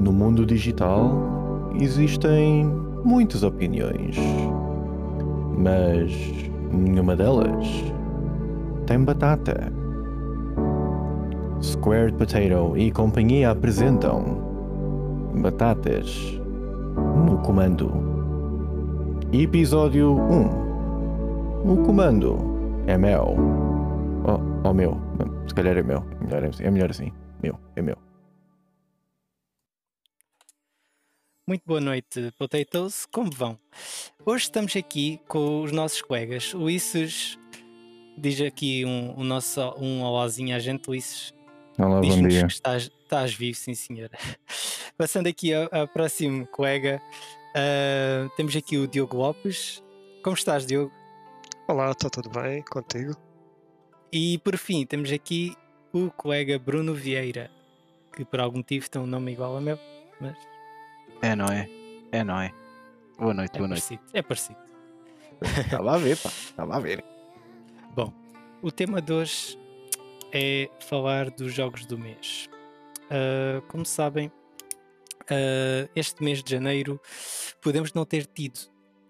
No mundo digital existem muitas opiniões, mas nenhuma delas tem batata. Squared Potato e companhia apresentam Batatas no Comando. Episódio 1 O comando é meu. Oh, oh meu, se calhar é meu. É melhor, é melhor assim. Meu, é meu. Muito boa noite, Potatoes. Como vão? Hoje estamos aqui com os nossos colegas. O Ulisses diz aqui um, um, nosso, um olózinho à gente, Ulisses. Olá, bom dia. que estás, estás vivo, sim senhora. Passando aqui ao, ao próximo colega, uh, temos aqui o Diogo Lopes. Como estás, Diogo? Olá, está tudo bem contigo? E por fim, temos aqui o colega Bruno Vieira, que por algum motivo tem um nome igual ao meu, mas. É, não é? É, não é? Boa noite, é boa parecido, noite. É parecido. Estava a ver, pá, estava a ver. Bom, o tema de hoje é falar dos jogos do mês. Uh, como sabem, uh, este mês de janeiro podemos não ter tido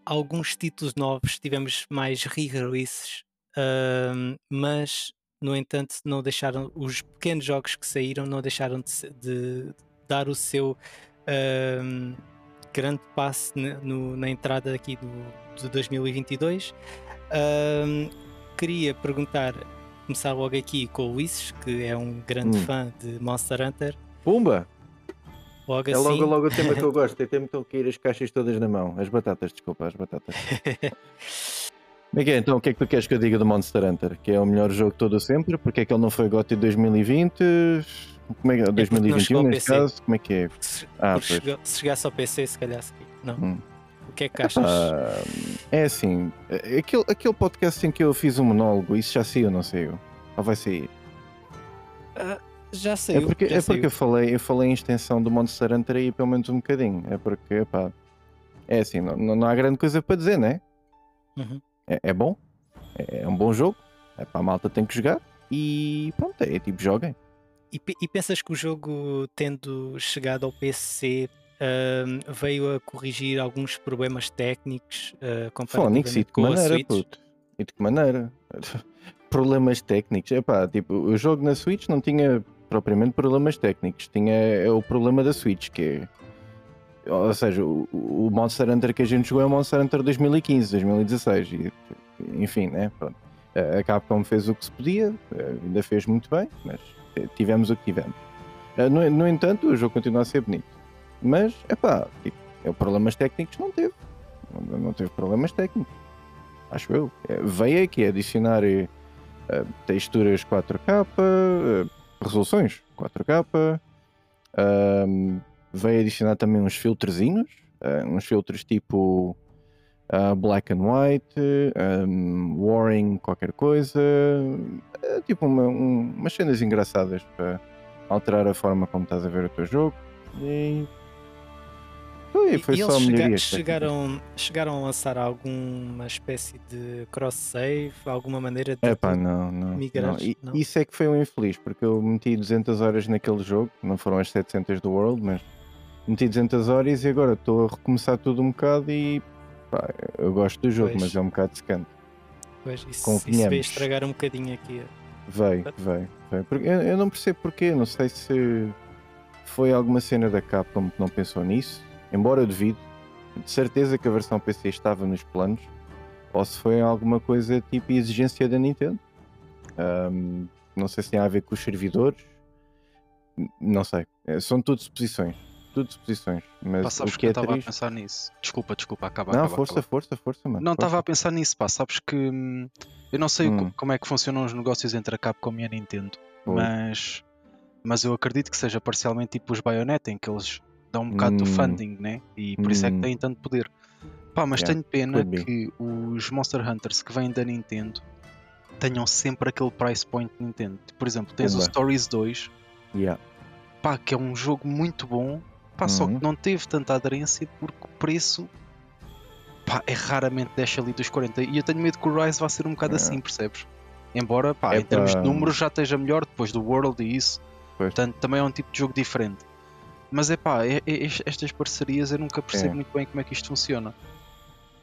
alguns títulos novos, tivemos mais re-releases, uh, mas no entanto não deixaram os pequenos jogos que saíram não deixaram de, de dar o seu grande passo no, na entrada aqui do, de 2022. queria perguntar começar logo aqui com o Ulisses, que é um grande hum. fã de Monster Hunter. Pumba! Logo é assim... logo, logo o tema que eu gosto, é ter-me que ir as caixas todas na mão. As batatas, desculpa, as batatas. Como é é? Então, o que é que tu queres que eu diga do Monster Hunter? Que é o melhor jogo todo sempre? Porque é que ele não foi GOTY 2020? Como é que é? 2021 neste caso? Como é que é? Se, ah, chegou, se chegasse ao PC, se calhar. Não. Hum. O que é que achas? Ah, é assim, aquele, aquele podcast em que eu fiz um monólogo, isso já saiu, não saiu? Ou vai sair? Uh, já saiu. É porque, é porque eu, falei, eu falei em extensão do Monster Hunter aí pelo menos um bocadinho. É porque, pá, é assim, não, não há grande coisa para dizer, né? Uhum. É, é bom, é, é, um bom jogo, é para a malta tem que jogar e pronto, é tipo, joguem. E, e pensas que o jogo, tendo chegado ao PC, uh, veio a corrigir alguns problemas técnicos uh, comparativamente e de que maneira, puto. E de que maneira? problemas técnicos. Epá, tipo, o jogo na Switch não tinha propriamente problemas técnicos, tinha é o problema da Switch, que é, ou seja, o, o Monster Hunter que a gente jogou é o Monster Hunter 2015, 2016, e, enfim, né? Pronto. A Capcom fez o que se podia, ainda fez muito bem, mas tivemos o que tivemos. No, no entanto, o jogo continua a ser bonito. Mas, é pá, tipo, problemas técnicos não teve. Não, não, teve problemas técnicos. Acho eu. É, veio aqui adicionar uh, texturas 4K, uh, resoluções 4K. Uh, veio adicionar também uns filtrozinhos, uh, uns filtros tipo uh, black and white, um, warring qualquer coisa, uh, tipo uma, um, umas cenas engraçadas para alterar a forma como estás a ver o teu jogo. E foi, foi e só eles chega, chegaram, chegaram a lançar alguma espécie de cross-save, alguma maneira de Epá, não, não, migrar? Não. não. Isso é que foi um infeliz, porque eu meti 200 horas naquele jogo, não foram as 700 do World, mas meti 200 horas e agora estou a recomeçar tudo um bocado e pá, eu gosto do jogo, pois. mas é um bocado secante. Pois, isso, isso veio estragar um bocadinho aqui. Veio, veio, veio. Porque eu, eu não percebo porquê, não sei se foi alguma cena da Capcom que não pensou nisso embora eu devido, de certeza que a versão PC estava nos planos, ou se foi alguma coisa tipo exigência da Nintendo. Um, não sei se tem a ver com os servidores, não sei. É, são tudo suposições. Tudo suposições. Mas pá, sabes o que, que é eu estava triste... a pensar nisso. Desculpa, desculpa, acaba. Não, acaba, força, acaba. força, força, mano. Não estava a pensar nisso, pá. Sabes que hum, eu não sei hum. como é que funcionam os negócios entre a Capcom e a Nintendo, mas, mas eu acredito que seja parcialmente tipo os Bayonetta, em que eles dá um bocado hum. do funding, né? E por isso é que hum. têm tanto poder. Pá, mas yeah, tenho pena que os Monster Hunters que vêm da Nintendo tenham sempre aquele price point Nintendo. Por exemplo, tens o Stories 2, yeah. pá, que é um jogo muito bom, pá, só que uhum. não teve tanta aderência porque o preço pá, é raramente deixa ali dos 40. E eu tenho medo que o Rise vá ser um bocado yeah. assim, percebes? Embora, pá, é em termos de números já esteja melhor depois do World e isso. Pois. Portanto, também é um tipo de jogo diferente. Mas é pá, é, é, estas parcerias eu nunca percebo é. muito bem como é que isto funciona.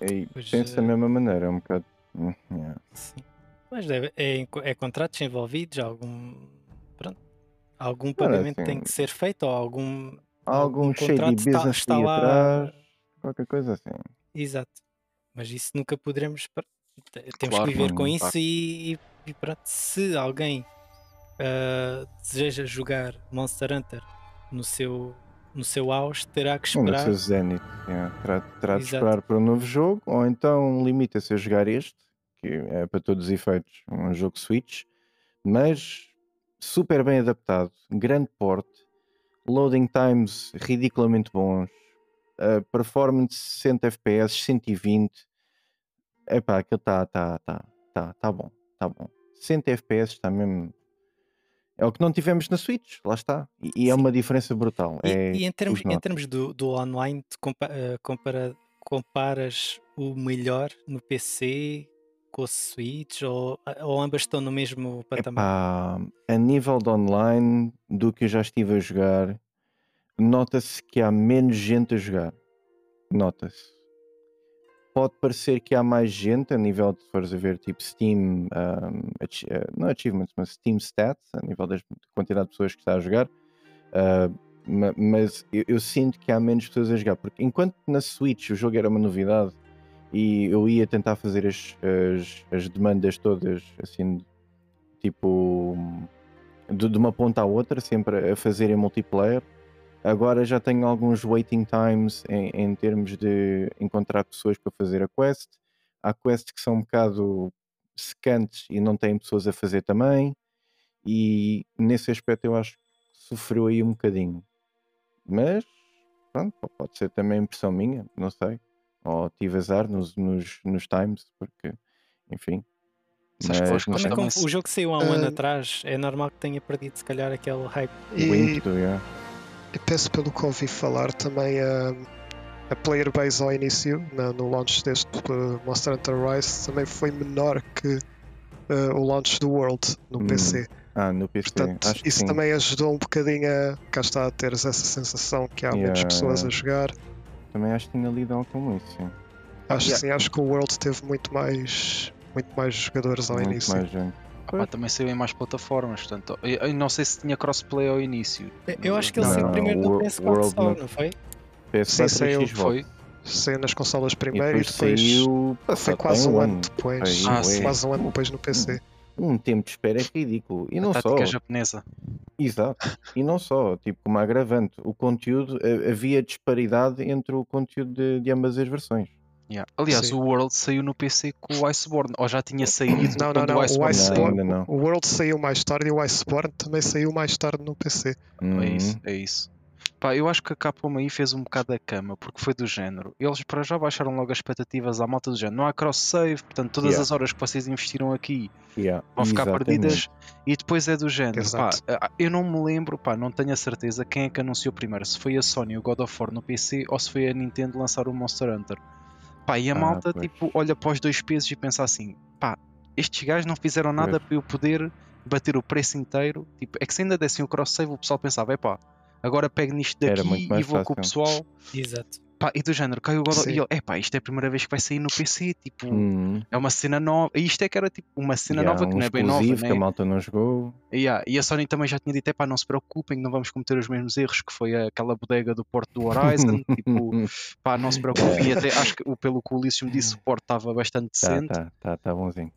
E penso da mesma maneira, é um bocado. Hum, yeah. Sim. Mas deve, é, é contratos envolvidos, algum. Pronto. Algum pagamento assim, tem que ser feito ou algum. Algum, algum shady business está, está lá... atrás, qualquer coisa assim. Exato. Mas isso nunca poderemos. Temos claro, que viver com isso e, e, pronto. Se alguém uh, deseja jogar Monster Hunter no seu, no seu auge, terá que esperar. No seu Zenith, yeah. terá, terá de esperar para um novo jogo ou então limita-se a jogar este que é para todos os efeitos um jogo Switch, mas super bem adaptado, grande porte, loading times ridiculamente bons, uh, performance 60 FPS, 120. Epá, aquilo está tá, tá, tá, tá bom, tá bom. 60 FPS está mesmo. É o que não tivemos na Switch, lá está. E, e é uma diferença brutal. E, é, e em termos, em termos do, do online, uh, compara, comparas o melhor no PC com o Switch ou, ou ambas estão no mesmo patamar? Epá, a nível de online, do que eu já estive a jogar, nota-se que há menos gente a jogar. Nota-se. Pode parecer que há mais gente a nível de fores a ver tipo Steam, um, uh, não achievements, mas Steam Stats, a nível da quantidade de pessoas que está a jogar. Uh, mas eu, eu, sinto que há menos pessoas a jogar, porque enquanto na Switch o jogo era uma novidade e eu ia tentar fazer as, as, as demandas todas assim, tipo de, de, uma ponta à outra, sempre a fazer em multiplayer. Agora já tenho alguns waiting times em, em termos de encontrar pessoas para fazer a quest. Há quests que são um bocado secantes e não têm pessoas a fazer também. E nesse aspecto eu acho que sofreu aí um bocadinho. Mas pronto, pode ser também impressão minha, não sei ou tive azar nos, nos, nos times, porque, enfim. Mas, mas como é que o jogo saiu há um uh, ano atrás, é normal que tenha perdido se calhar aquele hype. E, ímpeto, yeah. e penso pelo que ouvi falar também a, a player base ao início, na, no launch deste uh, Monster Hunter Rise, também foi menor que uh, o launch do World no hum. PC. Ah, no PC. Portanto, Acho isso também ajudou um bocadinho a cá está a teres essa sensação que há yeah, menos pessoas a jogar. Também acho que tinha lido algo com isso. Sim. Acho yeah. sim, acho que o World teve muito mais, muito mais jogadores ao muito início. Mais gente. Ah, também saiu em mais plataformas, portanto, eu não sei se tinha crossplay ao início. Eu acho que ele saiu primeiro no PS4 só, não foi? PS4 sim, saiu, foi. Saiu nas consolas primeiro e depois, e depois saiu, foi quase um ano depois. Ah, quase um ano depois no PC. Um tempo de espera é ridículo. E não a só. japonesa. Exato. E não só, tipo, como agravante, o conteúdo, havia disparidade entre o conteúdo de, de ambas as versões. Yeah. Aliás, Sim. o World saiu no PC com o Iceborne, ou já tinha saído não, não, não. O, Iceborne, não, o World saiu mais tarde e o Iceborne também saiu mais tarde no PC. Hum. É isso, é isso. Pá, eu acho que a Capcom aí fez um bocado a cama, porque foi do género. Eles para já baixaram logo as expectativas à malta do género. Não há cross-save, portanto todas yeah. as horas que vocês investiram aqui yeah. vão ficar Exatamente. perdidas. E depois é do género. Pá, eu não me lembro, pá, não tenho a certeza quem é que anunciou primeiro. Se foi a Sony o God of War no PC ou se foi a Nintendo lançar o Monster Hunter. Pá, e a ah, malta tipo, olha para os dois pesos e pensa assim: pá, estes gajos não fizeram nada pois. para eu poder bater o preço inteiro. Tipo, é que se ainda dessem o cross-save, o pessoal pensava: é pá agora pego nisto daqui e vou fácil. com o pessoal. Exato. Pá, e do género, caiu o God of E é isto é a primeira vez que vai sair no PC. Tipo, hum. é uma cena nova. E isto é que era tipo uma cena yeah, nova que um não é bem nova. Né? que a malta não jogou. Yeah. E a Sony também já tinha dito: é pá, não se preocupem, não vamos cometer os mesmos erros que foi aquela bodega do porto do Horizon. tipo, pá, não se preocupem. E até acho que pelo que o Ulisses me disse, o porto estava bastante tá, decente. Tá, tá, tá bonzinho.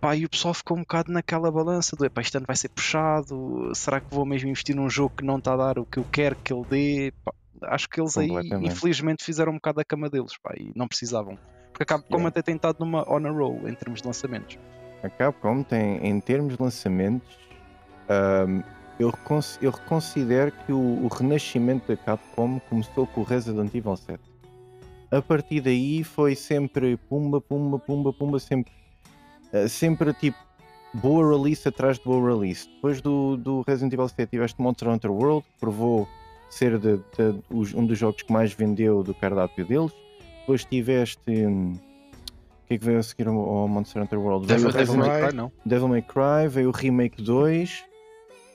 Pá, e o pessoal ficou um bocado naquela balança do epá, este ano vai ser puxado, será que vou mesmo investir num jogo que não está a dar o que eu quero que ele dê? Pá, acho que eles aí, infelizmente, fizeram um bocado a cama deles pá, e não precisavam. Porque a Capcom yeah. até tem estado numa honor roll em termos de lançamentos. A Capcom tem, em termos de lançamentos, um, eu, eu considero que o, o, renascimento da Capcom começou com o Resident Evil 7. A partir daí foi sempre pumba, pumba, pumba, pumba, sempre sempre tipo boa release atrás de boa release. Depois do, do Resident Evil 7 tiveste Monster Hunter World, que provou ser de, de, um dos jogos que mais vendeu do cardápio deles. Depois tiveste. Hum, o que é que veio a seguir ao, Monster Hunter World? Devil, Devil May Cry, não. Devil May Cry, veio o Remake 2.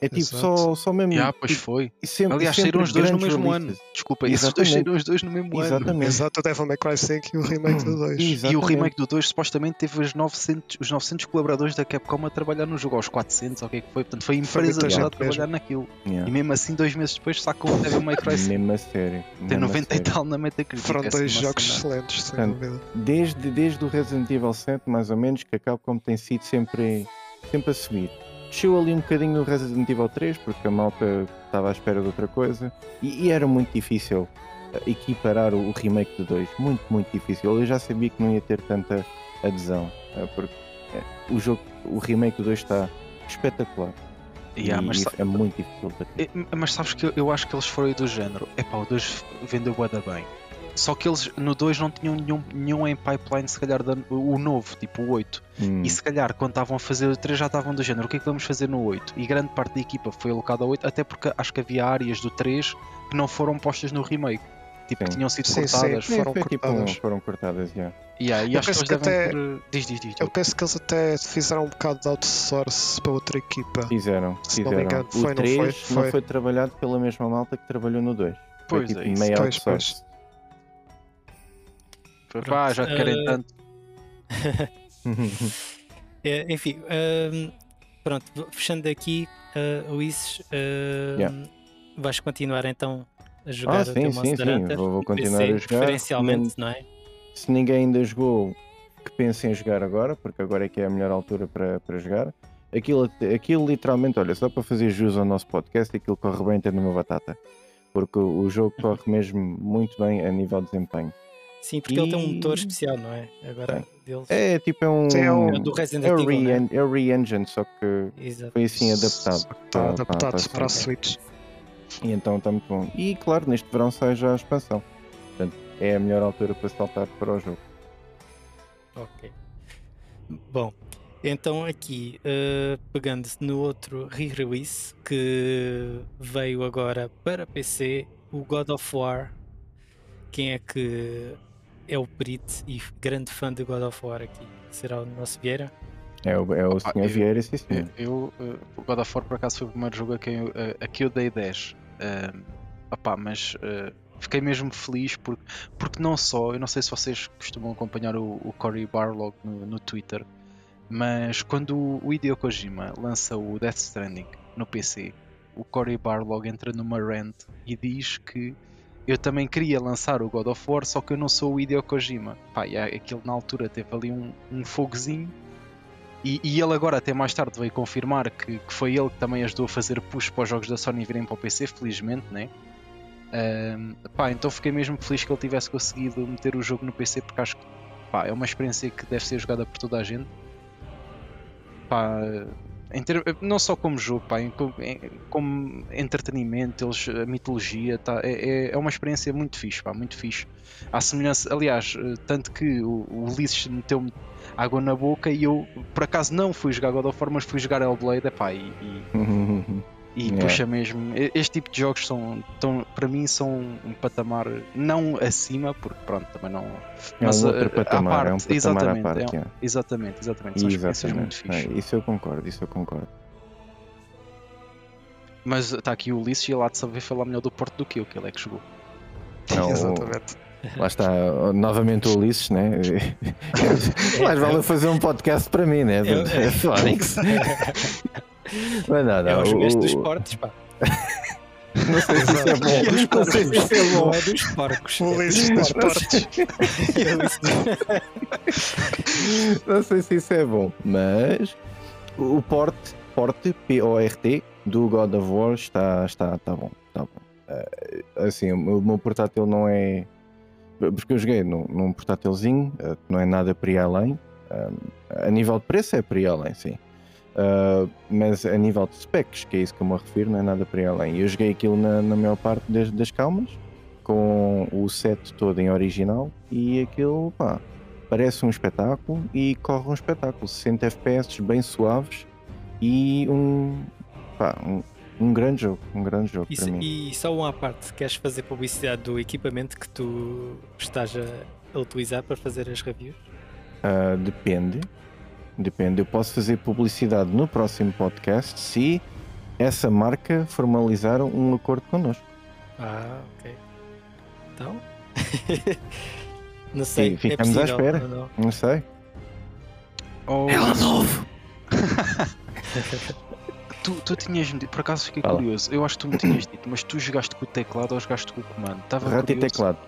É tipo só, só mesmo. Ah, pois foi. E sempre, Aliás, saíram os dois no mesmo ano. Desculpa, esses dois saíram os dois no mesmo Exatamente. ano. Exato, o Devil May Cry 5 e o remake do 2. Exatamente. E o remake do 2 supostamente teve os 900, os 900 colaboradores da Capcom a trabalhar no jogo, aos 400, ou o que é que foi. Portanto, foi a empresa toda a trabalhar naquilo. Yeah. E mesmo assim, dois meses depois, sacam o Devil May Cry 5. Mesmo a sério. Tem 90 e tal na Metacritic. Foram dois jogos excelentes, sem dúvida. Desde, desde o Resident Evil 7, mais ou menos, que a Capcom tem sido sempre, sempre a subir desceu ali um bocadinho no Resident Evil 3 porque a malta estava à espera de outra coisa e, e era muito difícil eh, equiparar o, o, remake do 2, muito, muito difícil. Eu já sabia que não ia ter tanta adesão eh, porque é, o jogo, o remake do 2 está espetacular. Yeah, e, mas, é muito difícil. Mas sabes que eu, acho que eles foram do género. É pá, o 2 vendeu boa bem só que eles no 2 não tinham nenhum, nenhum em pipeline, se calhar o novo, tipo o 8. Hum. E se calhar quando estavam a fazer o 3 já estavam do género, o que é que vamos fazer no 8? E grande parte da equipa foi alocada ao 8, até porque acho que havia áreas do 3 que não foram postas no remake. Tipo, sim. que tinham sido sim, cortadas. Sim, foram, cortadas. Tipo, foram cortadas. Yeah. Yeah, e eu penso que até... Por... Diz, diz, diz, eu penso que eles até fizeram um bocado de outsource para outra equipa. Fizeram, se fizeram. não me engano. Foi, o 3 não foi, foi. não foi trabalhado pela mesma malta que trabalhou no 2. Pois foi, tipo, é, isso. meio pois, outsource. Pois. Pá, já te querem uh... tanto. é, enfim, uh, pronto, fechando aqui, uh, Luís, uh, yeah. vais continuar então a jogar ah, sim, o sim, sim. Vou, vou continuar PC, a jogar. Preferencialmente, não é? Se ninguém ainda jogou, que pense em jogar agora, porque agora é que é a melhor altura para, para jogar. Aquilo, aquilo literalmente, olha, só para fazer jus ao nosso podcast, aquilo corre bem até numa batata. Porque o, o jogo corre mesmo muito bem a nível de desempenho. Sim, porque e... ele tem um motor especial, não é? Agora deles. É tipo é um. Sim, é, um... é do Resident Evil. É, né? é o Re-Engine, só que Exato. foi assim adaptado. Está adaptado para, para a Switch. E então está muito bom. E claro, neste verão sai já a expansão. Portanto, é a melhor altura para saltar para o jogo. Ok. Bom, então aqui, uh, pegando-se no outro re-release que veio agora para PC, o God of War. Quem é que é o perito e grande fã de God of War aqui. Será o nosso Vieira? É o, é o Sr. Vieira, sim, sim. Eu, eu, o God of War por acaso foi o primeiro jogo a quem eu, a, a que eu dei 10. Uh, opá, mas uh, fiquei mesmo feliz porque, porque não só, eu não sei se vocês costumam acompanhar o, o Cory Barlog no, no Twitter, mas quando o Hideo Kojima lança o Death Stranding no PC, o Cory Barlog entra numa rant e diz que eu também queria lançar o God of War, só que eu não sou o Hideo Kojima. Pá, e aquele na altura teve ali um, um fogozinho. E, e, ele agora, até mais tarde, veio confirmar que, que, foi ele que também ajudou a fazer push para os jogos da Sony virem para o PC, felizmente, né? Um, pá, então fiquei mesmo feliz que ele tivesse conseguido meter o jogo no PC, porque acho que pá, é uma experiência que deve ser jogada por toda a gente. Pá, ter, não só como jogo, pá, como entretenimento, eles, a mitologia, tá, é, é, é uma experiência muito fixe, pá, muito fixe. À semelhança, aliás, eh, tanto que o, o Ulisses meteu-me água na boca e eu, por acaso, não fui jogar God of War, mas fui jogar Hellblade, epá, e, e, e yeah. puxa mesmo. Este tipo de jogos são, tão, para mim, são um patamar não acima, porque pronto, também não. É mas um outro patamar, parte, é um patamar exatamente, parte, é, é. exatamente, exatamente. São experiências muito fixe. É, isso eu concordo, isso eu concordo. Mas está aqui o Ulisses e ele há de saber falar melhor do Porto do que eu, que ele é que jogou. Não, exatamente. Lá está, novamente o Ulisses, né? Mais vale fazer um podcast para mim, né? É Fónix. Mas não, não. É os o, dos esportes, pá. Não sei se isso é bom. Não sei se isso é bom. É dos porcos. O Ulisses dos. Não sei se isso é bom, mas o porte, porte P-O-R-T, do God of War está, está, está bom. Está bom. Eh, assim, o meu portátil não é. Porque eu joguei num, num portátilzinho, eh, não é nada para ir além. Eh, a nível de preço é para ir além, sim. Uh, mas a nível de specs, que é isso que eu me refiro, não é nada para ir além. Eu joguei aquilo na, na maior parte das, das calmas, com o set todo em original, e aquilo, pá, parece um espetáculo e corre um espetáculo. 60 FPS bem suaves e um, pá, um, um grande jogo, um grande jogo e, para mim. E só uma parte, queres fazer publicidade do equipamento que tu estás a, utilizar para fazer as reviews? Uh, depende. Depende, eu posso fazer publicidade no próximo podcast se essa marca formalizaram um acordo connosco. Ah, ok. Então. não sei. E ficamos é à espera. Não, não sei. Oh. Ela novo! tu, tu tinhas dito, por acaso fiquei Fala. curioso, eu acho que tu me tinhas dito, mas tu jogaste com o teclado ou jogaste com o comando? Estava rato curioso. e teclado.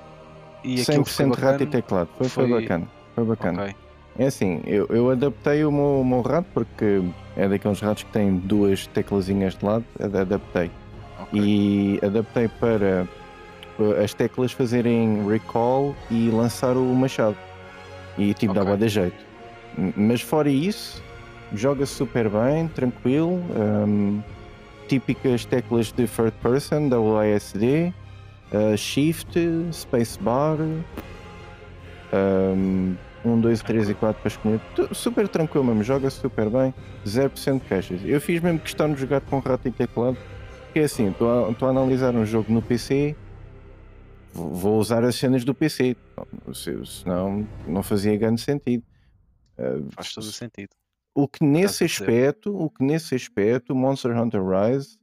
E 100% rato e teclado, foi, foi... foi bacana. Foi bacana. Okay. É assim, eu, eu adaptei o meu, o meu rato porque é daqueles ratos que têm duas teclazinhas de lado, adaptei. Okay. E adaptei para uh, as teclas fazerem recall e lançar o machado. E tipo, okay. dava de jeito. Mas fora isso, joga-se super bem, tranquilo. Um, típicas teclas de third person, WASD, uh, Shift, Spacebar. Um, 1, 2, 3 e 4 para escolher. Super tranquilo mesmo, joga super bem, 0% de caixas. Eu fiz mesmo questão de jogar com rato e teclado, porque é assim, estou a, a, analisar um jogo no PC, vou usar as cenas do PC, senão não fazia grande sentido. Uh, Faz todo o sentido. O que nesse aspecto, o que nesse aspecto, Monster Hunter Rise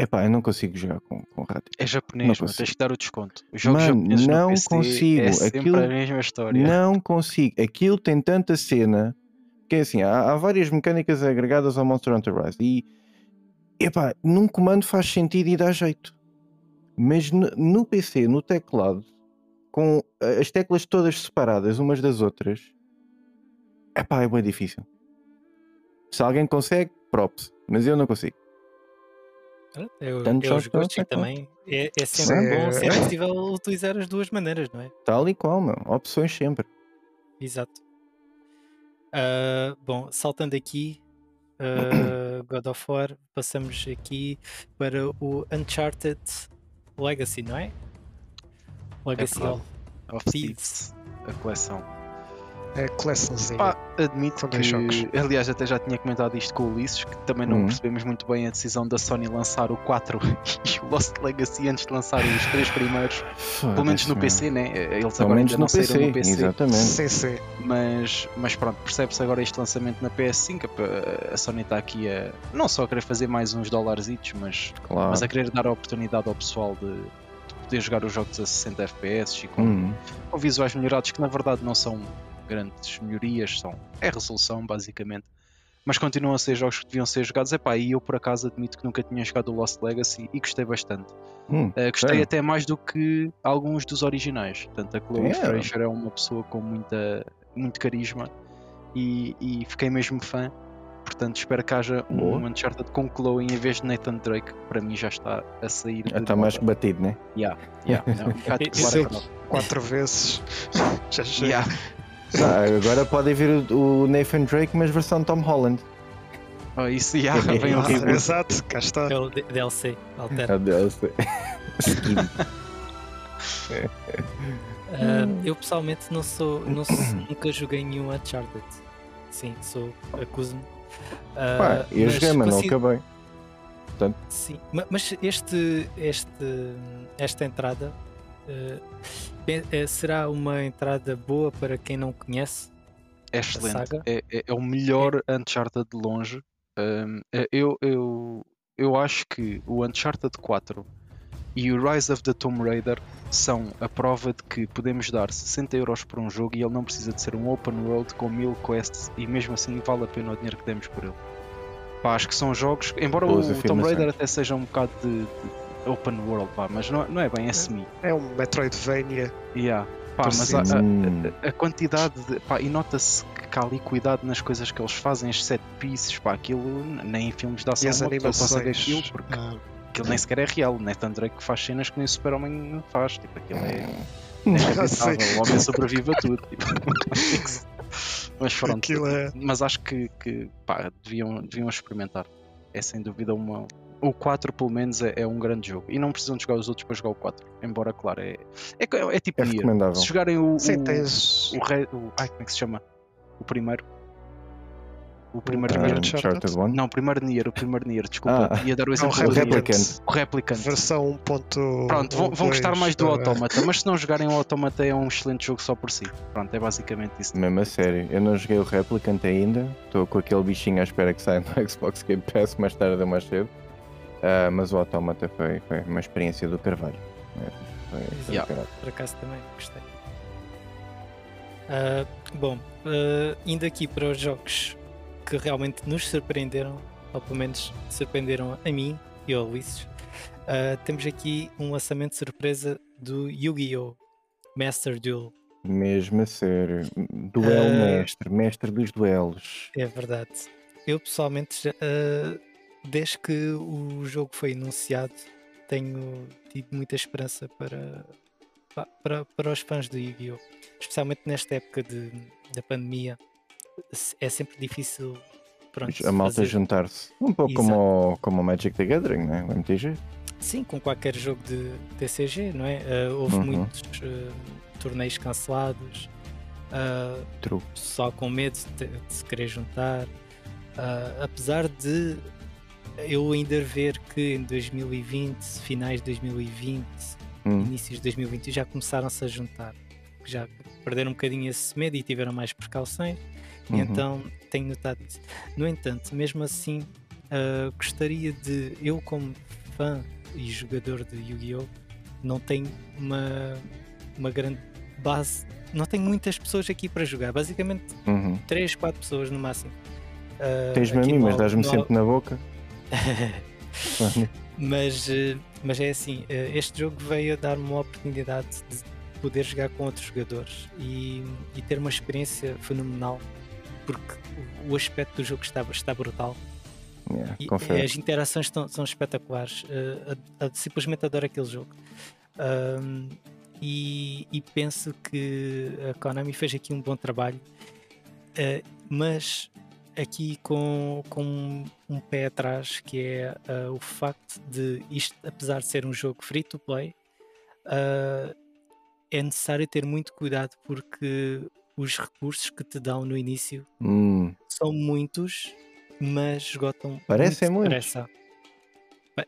Epá, eu não consigo jogar com, com rato. É japonês, mas tens que dar o desconto. Os jogos Mano, japoneses não PC consigo. É sempre Aquilo, a mesma história. Não consigo. Aquilo tem tanta cena que é assim, há, há várias mecânicas agregadas ao Monster Hunter Rise e epá, num comando faz sentido e dá jeito. Mas no, no PC, no teclado, com as teclas todas separadas umas das outras, epá, é bem difícil. Se alguém consegue, props. Mas eu não consigo. Eu, Tanto eu gosto também. É, é sempre Sim. bom, se é possível utilizar as duas maneiras, não é? Tal e qual, meu. Opções sempre. Exato. Uh, bom, saltando aqui, uh, God of War, passamos aqui para o Uncharted Legacy, não é? Legacy é of, of Thieves, a coleção. É coleçãozinha. Pá, admito que, aliás, até já tinha comentado isto com o Ulisses, que também não uhum. percebemos muito bem a decisão da Sony lançar o 4 e o Lost Legacy antes de lançarem os três primeiros, pelo menos no PC, né? Eles pelo agora ainda não PC, saíram no PC. Exatamente. Sim, sim. Mas, mas pronto, percebe-se agora este lançamento na PS5. A Sony está aqui a não só a querer fazer mais uns dólares, mas, claro. mas a querer dar a oportunidade ao pessoal de, poder jogar os jogos a 60 FPS e com, uhum. com, visuais melhorados que na verdade não são grandes melhorias, são, é resolução basicamente. Mas continuam a ser jogos que deviam ser jogados. Epá, e eu por acaso admito que nunca tinha jogado o Lost Legacy e gostei bastante. Hum, uh, gostei é. até mais do que alguns dos originais. Portanto, a Chloe é. Fraser é uma pessoa com muita, muito carisma e, e fiquei mesmo fã. Portanto, espero que haja um Boa. Uncharted com Chloe em vez de Nathan Drake, que para mim já está a sair. Já está mais que batido, né? Yeah, yeah, não, quatro vezes. já chega. Yeah. Ah, agora podem vir o, Nathan Drake, mas versão Tom Holland. Oh, isso já, yeah, vem o ah, Exato, cá está. É o DLC, altera. É o DLC. uh, eu pessoalmente não sou, não sou, nunca joguei nenhum Uncharted. Sim, sou, acuso-me. Uh, Pá, eu mas joguei, mas não acabei. Portanto... Sim, mas este, este, esta entrada é, é, será uma entrada boa para quem não conhece? É excelente. É, é, é, o melhor é. Uncharted de longe. Um, é, eu, eu, eu acho que o Uncharted 4 e o Rise of the Tomb Raider são a prova de que podemos dar 60 euros por um jogo e ele não precisa de ser um open world com mil quests e mesmo assim vale a pena o dinheiro que demos por ele. Pá, acho que são jogos, embora Boas o Tomb Raider até seja um bocado de, de open world, pá, mas não, não é bem, é semi. É um Metroidvania. Yeah. Pá, mas a, a, a, quantidade de, pá, e nota-se que há ali cuidado nas coisas que eles fazem, as set pieces, pá, aquilo nem em filmes da ação uma pessoa consegue aquilo porque ah. aquilo nem sequer é real, Nathan Drake faz cenas que nem o Super-Homem faz, tipo, aquilo é. é o homem sobrevive a tudo. Tipo. mas pronto, é... mas acho que, que pá, deviam, deviam experimentar. É sem dúvida uma, o 4 pelo menos é, é, um grande jogo e não precisam de jogar os outros para jogar o 4 embora claro é, é, é tipo é recomendável. se jogarem o, Sim, o, tens... o, o, ai, como é que se chama o primeiro o primeiro uh, Nier. One? Não, o primeiro Nier, o primeiro Nier, desculpa. Ah, ia dar o exemplo do Replicant. O Replicant. Versão 1. Pronto, vão, vão gostar mais do Automata, mas se não jogarem o Automata é um excelente jogo só por si. Pronto, é basicamente isso. Mesmo a sério, eu não joguei o Replicant ainda, estou com aquele bichinho à espera que saia no Xbox Game Pass mais tarde ou mais cedo. Uh, mas o Automata foi, foi uma experiência do Carvalho. Foi, foi yeah. Por acaso também gostei. Uh, bom, uh, indo aqui para os jogos que realmente nos surpreenderam, ou pelo menos surpreenderam a mim e ao Ulisses, uh, temos aqui um lançamento de surpresa do Yu-Gi-Oh! Master Duel. Mesmo a ser duelo mestre, mestre dos duelos. É verdade. Eu pessoalmente, desde que o jogo foi anunciado, tenho tido muita esperança para, para, para os fãs do Yu-Gi-Oh! Especialmente nesta época de, da pandemia, é sempre difícil pronto, a malta juntar-se. Um pouco como, como o Magic the Gathering, não é? O MTG. Sim, com qualquer jogo de TCG, não é? Uh, houve uhum. muitos uh, torneios cancelados, uh, True. só com medo de, de se querer juntar. apesar de eu ainda ver que em 2020, finais de 2020, hum. inícios de 2021 já começaram-se a juntar. Já perderam um bocadinho esse medo e tiveram mais precauções. Uhum. Então tenho notado isso. No entanto, mesmo assim, uh, gostaria de. Eu, como fã e jogador de Yu-Gi-Oh!, não tenho uma, uma grande base. Não tenho muitas pessoas aqui para jogar. Basicamente, uhum. 3, 4 pessoas no máximo. Uh, Tens-me a mim, mas dás-me sempre na boca. mas, uh, mas é assim: uh, este jogo veio a dar-me uma oportunidade de poder jogar com outros jogadores e, e ter uma experiência fenomenal porque o aspecto do jogo está, está brutal. Yeah, e, as interações estão, são espetaculares. Uh, simplesmente adoro aquele jogo. Um, e, e, penso que a Konami fez aqui um bom trabalho, uh, mas aqui com, com um pé atrás, que é uh, o facto de isto, apesar de ser um jogo free to play, uh, é necessário ter muito cuidado porque os recursos que te dão no início hum. são muitos, mas esgotam Parecem muito muitos.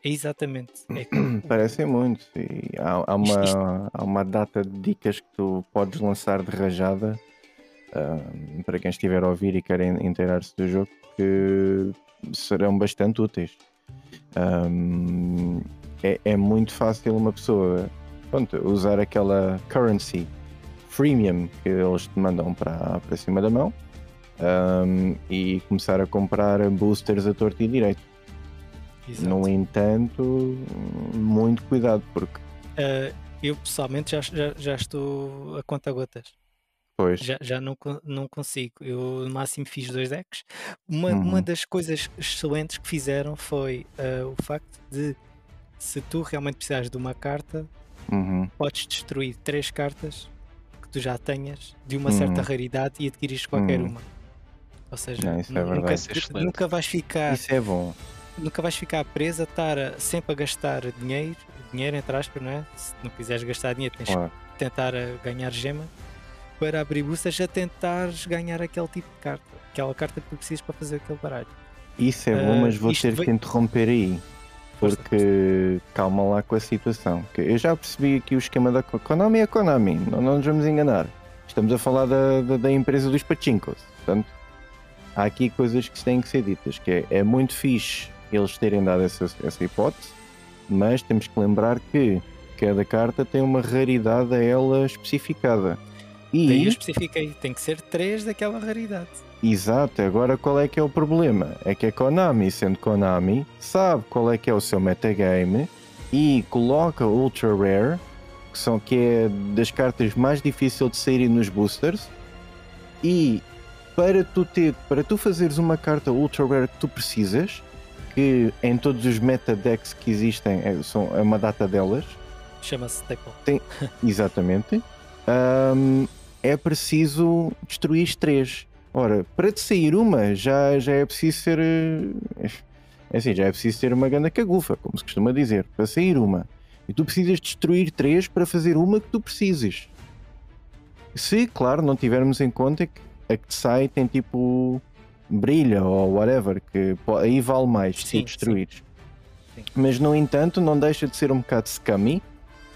Exatamente. É Parecem muitos. E há, há, uma, isto, isto... há uma data de dicas que tu podes lançar de rajada uh, para quem estiver a ouvir e querem inteirar-se do jogo que serão bastante úteis. Um, é, é, muito fácil uma pessoa pronto, usar aquela currency freemium que eles te mandam para, para cima da mão um, e começar a comprar boosters a torto e direito. Exato. No entanto, muito cuidado, porque. Uh, eu pessoalmente já, já, já, estou a conta gotas. Pois. Já, já não, não consigo. Eu no máximo fiz dois decks. Uma, uhum. uma das coisas excelentes que fizeram foi uh, o facto de se tu realmente precisares de uma carta, uhum. podes destruir três cartas tu já tenhas de uma certa hum. raridade e adquirires qualquer hum. uma. Ou seja, não, é nunca, é nunca vais ficar. Isso é bom. Nunca vais ficar preso a estar sempre a gastar dinheiro, dinheiro entre aspas, não é? Se não quiseres gastar dinheiro, tens claro. que tentar eh, ganhar gema para abrir boosters a tentares ganhar aquele tipo de carta, aquela carta que tu precisas para fazer aquele baralho. Isso é bom, uh, mas vou ter que interromper aí. Porque calma lá com a situação. Eu já percebi aqui o esquema da Konami é Konami, não, não nos vamos enganar. Estamos a falar da, da, da, empresa dos pachinkos. Portanto, há aqui coisas que têm que ser ditas, que é, é muito fixe eles terem dado essa, essa hipótese, mas temos que lembrar que cada carta tem uma raridade a ela especificada. E Daí eu especifiquei, tem que ser três daquela raridade. Exato, agora qual é que é o problema? É que a Konami, sendo Konami, sabe qual é que é o seu metagame e coloca Ultra Rare, que, são, que é das cartas mais difíceis de saírem nos boosters, e para tu, ter, para tu fazeres uma carta Ultra Rare que tu precisas, que em todos os meta decks que existem é, são, é uma data delas. Chama-se. Tem, exatamente. Um, é preciso destruir três. Ora, para te sair uma, já, já é preciso ser. Eh, é assim, já é preciso ter uma grande cagufa, como se costuma dizer, para sair uma. E tu precisas destruir três para fazer uma que tu precises. Se, claro, não tivermos em conta que a que te sai tem tipo brilha ou whatever, que aí vale mais sim, se destruires. Mas no entanto, não deixa de ser um bocado scummy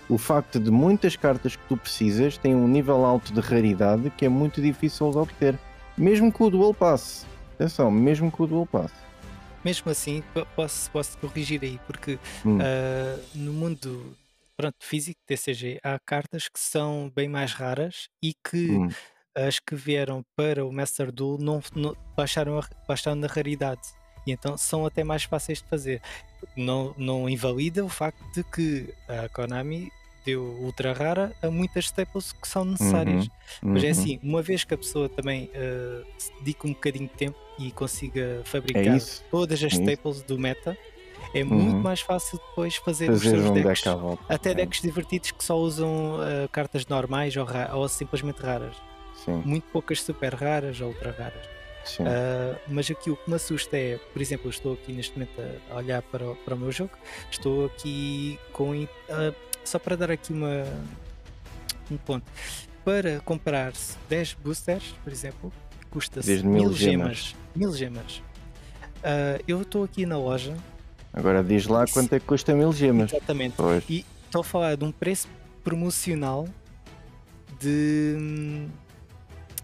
o facto de muitas cartas que tu precisas têm um nível alto de raridade que é muito difícil de obter. Mesmo com o Dual Pass. Atenção, mesmo com o Dual Pass. mesmo assim, posso, posso corrigir aí, porque hum. uh, no mundo pronto, físico, TCG, há cartas que são bem mais raras e que hum. as que vieram para o Master Duel não, não baixaram, a, baixaram na raridade. E então são até mais fáceis de fazer. Não, não invalida o facto de que a Konami deu ultra rara a muitas staples que são necessárias. Uhum, Mas é uhum. assim, uma vez que a pessoa também uh, se dedica um bocadinho de tempo e consiga fabricar é todas as é staples do meta, é uhum. muito mais fácil depois fazer, fazer os seus um decks. Deck até é. decks divertidos que só usam uh, cartas normais ou, ou, simplesmente raras. Sim. Muito poucas super raras ou ultra raras. Uh, mas aqui o que me assusta é, por exemplo, eu estou aqui neste momento a olhar para o, para o meu jogo, estou aqui com. Uh, só para dar aqui uma, um ponto. Para comprar 10 boosters, por exemplo, custa mil gemas. Mil gemas. Uh, eu estou aqui na loja. Agora diz lá quanto é que custa mil gemas. Exatamente. Pois. E estou a falar de um preço promocional de,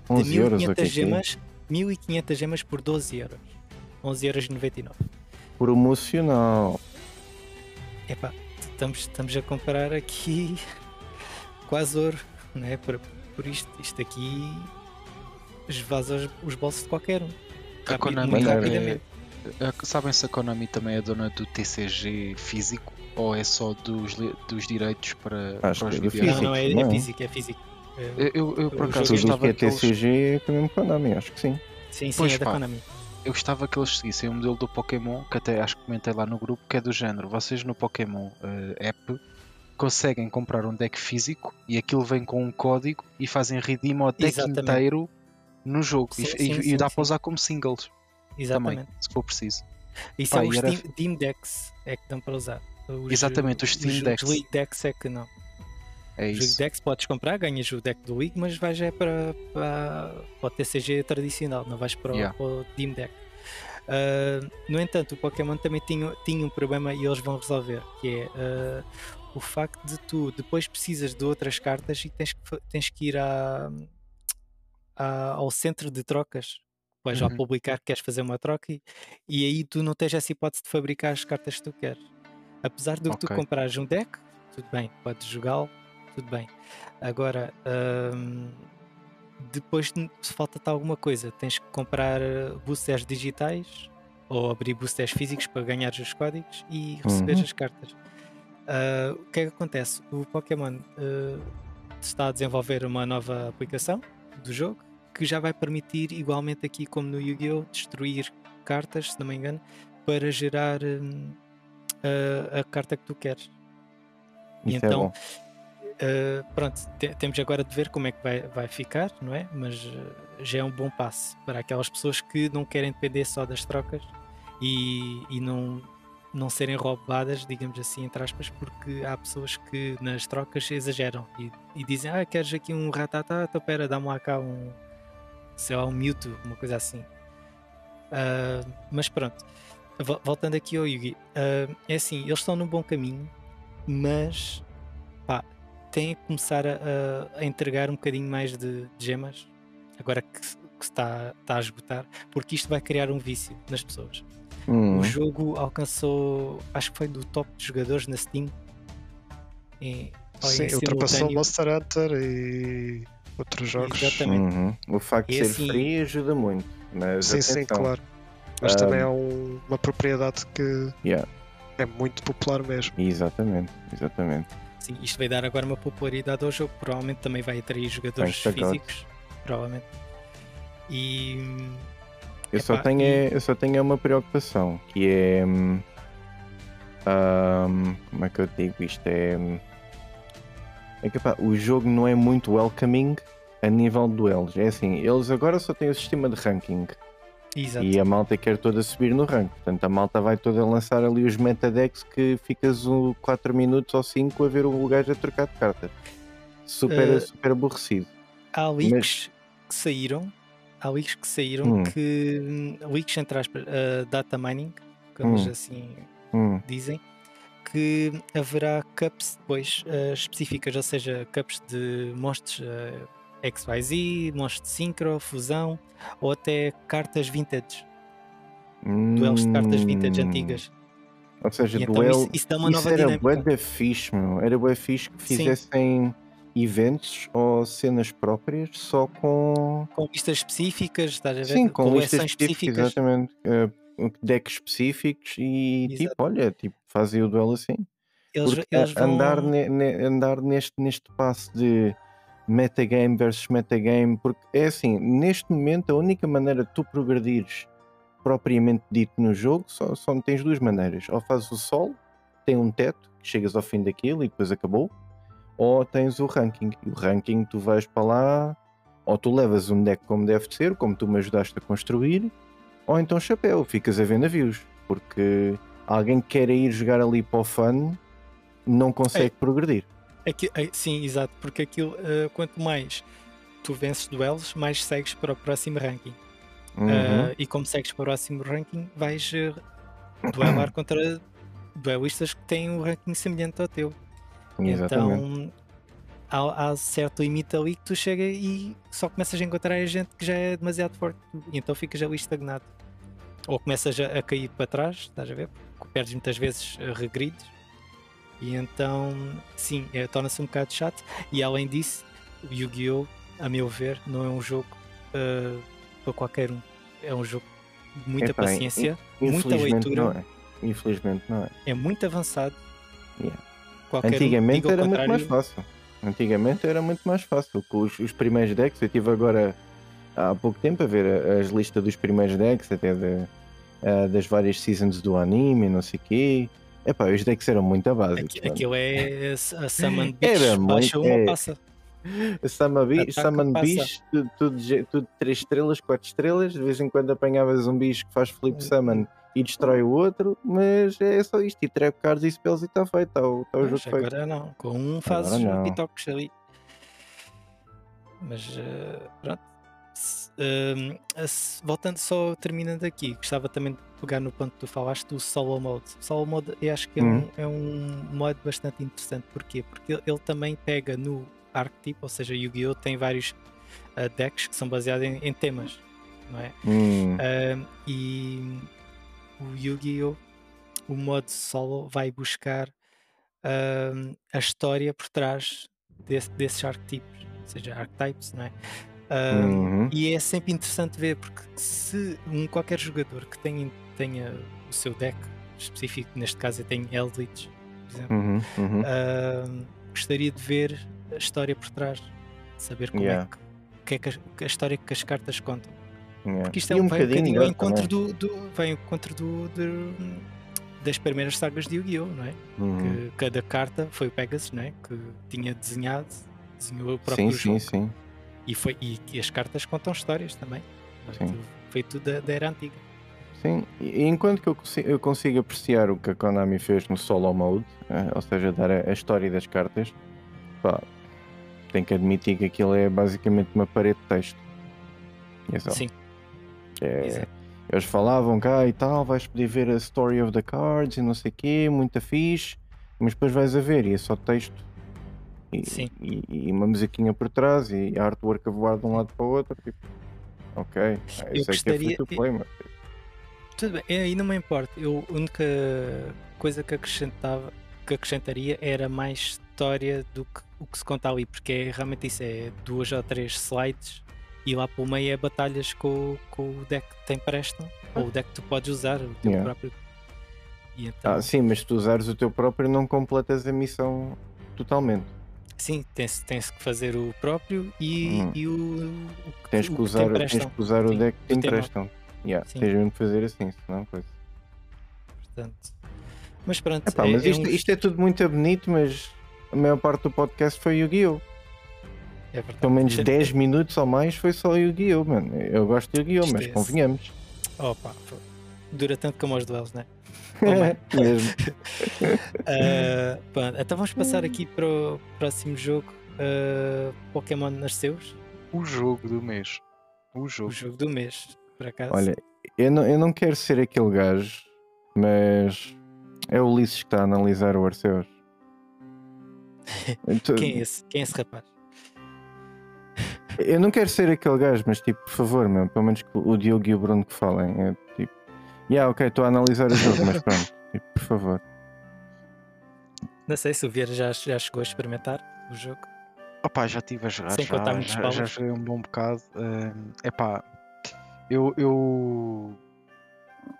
de 1500 é é? Gemas. 1500 gemas por 12 euros. 11 euros 99. Promocional. Epá, estamos, estamos a comparar aqui quase ouro, né? por, por isto, isto aqui esvaza os, os bolsos de qualquer um. A Konami é, sabem se a Konami também é dona do TCG físico ou é só dos, dos direitos para, Acho para os é físico, Não, não, é, é físico, é físico. Eu, eu, eu por acaso gostava que é TCG é mesmo Konami, acho que sim. Sim, sim, pois, é da pá, Konami. Eu gostava que eles seguissem um modelo do Pokémon, que até acho que comentei lá no grupo, que é do género. Vocês no Pokémon uh, app conseguem comprar um deck físico e aquilo vem com um código e fazem redeem ao deck Exatamente. inteiro no jogo sim, e, sim, e, sim, dá para usar como singles. Exatamente. Também, se for preciso. E são os era... Steam Decks é que dão para usar. Os, Exatamente, os Steam os, Decks. Os League Decks é que não. É League Decks podes comprar, ganhas o deck do League, mas vais é para, para, para o TCG tradicional, não vais para, yeah. para o Steam Deck. Uh, no entanto, o Pokémon também tinha, tinha um problema e eles vão resolver, que é uh, o facto de tu depois precisas de outras cartas e tens que, tens que ir à, à, ao centro de trocas vais uhum. ao publicar que queres fazer uma troca e, e, aí tu não tens essa hipótese de fabricar as cartas que tu queres. Apesar de okay. tu comprares um deck, tudo bem, podes jogá-lo, tudo bem. Agora, hum, depois se falta-te alguma coisa, tens que comprar eh, boosters digitais ou abrir boosters físicos para ganhar os códigos e receber uhum. as cartas. Uh, o que é que acontece? O Pokémon uh, está a desenvolver uma nova aplicação do jogo que já vai permitir, igualmente aqui como no Yu-Gi-Oh!, destruir cartas, se não me engano, para gerar uh, a, carta que tu queres. Isso é então, é uh, pronto, te, temos agora de ver como é que vai, vai ficar, não é? Mas uh, já é um bom passo para aquelas pessoas que não querem depender só das trocas e, e não, não serem roubadas, digamos assim, entre aspas, porque há pessoas que nas trocas exageram e, e dizem: Ah, queres aqui um ratatá? Então pera, dá-me lá cá um, sei lá, um Mewtwo, uma coisa assim. Uh, mas pronto, voltando aqui ao Yugi, uh, é assim, eles estão num bom caminho, mas pá, têm que começar a, a, entregar um bocadinho mais de, de gemas, agora que, que está, está a esgotar, porque isto vai criar um vício nas pessoas. Hum. O jogo alcançou, acho que foi do top de jogadores na Steam. Em, Sim, ultrapassou Monster Hunter e outros jogos. Exatamente. Uhum. O facto de ser assim... free ajuda muito. Mas sim, atenção. sim, claro. Mas um... também é um, uma propriedade que yeah. é muito popular mesmo. Exatamente, exatamente. Sim, isto vai dar agora uma popularidade ao jogo. Provavelmente também vai atrair jogadores físicos. Provavelmente. E. Eu, Epá, só tenho, e... eu só tenho uma preocupação que é. Um, como é que eu digo isto? É. Hum, é que pá, o jogo não é muito welcoming a nível de duelos. É assim, eles agora só têm o sistema de ranking. Exato. E a malta quer toda subir no ranking. Portanto, a malta vai toda lançar ali os metadecks que ficas 4 minutos ou 5 a ver o gajo a trocar de cartas. Super, uh, super aborrecido. Há leaks Mas... que saíram. Há leaks que saíram hum. que. Leaks entre aspas, uh, data mining, como hum. assim hum. dizem que haverá cups depois uh, específicas, ou seja, cups de monstros XYZ, monstros de Synchro, Fusão ou até cartas vintage. Duelos de cartas vintage antigas. Ou seja, e duelo. Então isso, isso dá uma isso nova era da fixe, meu. Era bué fixe que fizessem Sim. eventos ou cenas próprias só com. Com listas específicas, estás a ver? Sim, com, com listas específicas. Exatamente. Uh, decks específicos e Exato. tipo, olha, tipo, fazia o duelo assim. Eles, eles vão... andar, ne, ne, andar neste, neste passo de metagame versus metagame, porque é assim, neste momento a única maneira de tu progredires propriamente dito no jogo, só, só tens duas maneiras. Ou fazes o solo, tem um teto, chegas ao fim daquilo e depois acabou, ou tens o ranking. E o ranking tu vais para lá, ou tu levas um deck como deve ser, como tu me ajudaste a construir, ou então chapéu, ficas a ver navios, porque alguém que queira ir jogar ali para o fun não consegue é, progredir. É que, é, sim, exato, porque aquilo, uh, quanto mais tu vences duelos, mais segues para o próximo ranking. Uhum. Uh, e como segues para o próximo ranking, vais uh, duelar contra duelistas que têm um ranking semelhante ao teu. Exatamente. Então há, há, certo limite ali que tu chega e só começas a encontrar a gente que já é demasiado forte e então ficas ali estagnado. Ou começas a, a cair para trás, estás a ver? Porque perdes muitas vezes regridos. E então, sim, é, torna-se um bocado chato. E além disso, o Yu-Gi-Oh! a meu ver, não é um jogo uh, para qualquer um. É um jogo de muita Epá, paciência, muita leitura. Não é. Infelizmente não é. É muito avançado. Yeah. Antigamente um, era muito mais fácil. Antigamente era muito mais fácil. Com os, os, primeiros decks, eu tive agora há pouco tempo a ver as listas dos primeiros decks, até de, uh, das várias seasons do anime, não sei o quê. Epá, os decks eram muito básicos. Aquilo é a Summon Beach, era muito, uma é, passa. Summon Beach, Summon Beach tudo, tudo, tudo 3 estrelas, 4 estrelas. De vez em quando apanhavas um bicho que faz flip summon e destrói o outro, mas é só isto. E trap cards e spells e está feito. Está o, tá o jogo agora feito. não, com um fazes pitoques ali. Mas uh, pronto. Uh, voltando só, terminando aqui, gostava também de pegar no ponto que tu falaste do solo mode. Solo mode eu acho que é, uhum. um, é um modo bastante interessante. Porquê? Porque ele também pega no arquetipo, ou seja, Yu-Gi-Oh! tem vários uh, decks que são baseados em, em temas, não é? Hum. Uh, e o Yu-Gi-Oh! o modo solo vai buscar uh, a história por trás desse, desses arquetipos, ou seja, archetypes, não é? Uhum. E é sempre interessante ver, porque se um qualquer jogador que tenha, tenha o seu deck específico, neste caso eu tenho Eldritch, por exemplo, uhum, uhum. gostaria de ver a história por trás, saber como é yeah. é que, que, é que a, a, história que as cartas contam. Yeah. Porque isto é um, um bocadinho ao encontro do, do, vai ao encontro do, do, das primeiras sagas de Yu-Gi-Oh! não é? Uhum. Que cada carta foi o Pegasus, não é? Que tinha desenhado, desenhou o próprio sim, jogo. Sim, sim. E, foi, e, e as cartas contam histórias também. Sim. Foi tudo da, da era antiga. Sim, e enquanto que eu consigo, eu consigo apreciar o que a Konami fez no solo mode, eh, ou seja, dar a, a história das cartas, pá, tenho que admitir que aquilo é basicamente uma parede de texto. É só. Sim. É, eles falavam cá e tal, vais poder ver a story of the cards e não sei o quê, muita fixe, mas depois vais a ver e é só texto. E. E, e uma musiquinha por trás e a artwork a voar de um lado para o outro. Tipo, ok, eu, eu sei gostaria... que é free to play, mas. Tipo. Tudo bem, aí não me importa. Eu, a única coisa que acrescentava que acrescentaria era mais história do que o que se conta ali, porque é, realmente isso é duas ou três slides e lá pelo meio é batalhas com, com o deck que tem prestam, ou o deck que tu podes usar, o teu yeah. próprio. Então... Ah, sim, mas se tu usares o teu próprio não completas a missão totalmente. Sim, tem-se tem que fazer o próprio e, hum. e o, o, tens que usar, que tens que usar sim, o deck que te emprestam. Yeah, tens mesmo que fazer assim, senão coisa. Portanto, mas pronto. Epá, é, mas isto é, um... isto é tudo muito bonito, mas a maior parte do podcast foi Yu-Gi-Oh! É Pelo menos 10 é... minutos ou mais foi só Yu-Gi-Oh! mano. Eu gosto de Yu-Gi-Oh! mas é convenhamos. Opa, dura tanto como os duelos, né? É mesmo. uh, pronto, então vamos passar aqui para o próximo jogo. Uh, Pokémon Nasceus. O jogo do mês. O jogo. O jogo do mês, por acaso. Olha, eu não, eu não quero ser aquele gajo, mas é o Ulisses que está a analisar o Arceus. Então, Quem é esse? Quem é esse rapaz? Eu não quero ser aquele gajo, mas tipo, por favor, meu, pelo menos que o Diogo e o Bruno que falem. É, tipo, Yeah, ok, estou a analisar o jogo, mas pronto, tipo, por favor. Não sei se o Vieira já, já chegou a experimentar o jogo. Opa, já estive a jogar, Sem já, contar muitos já, já joguei um bom bocado. É epá, eu, eu,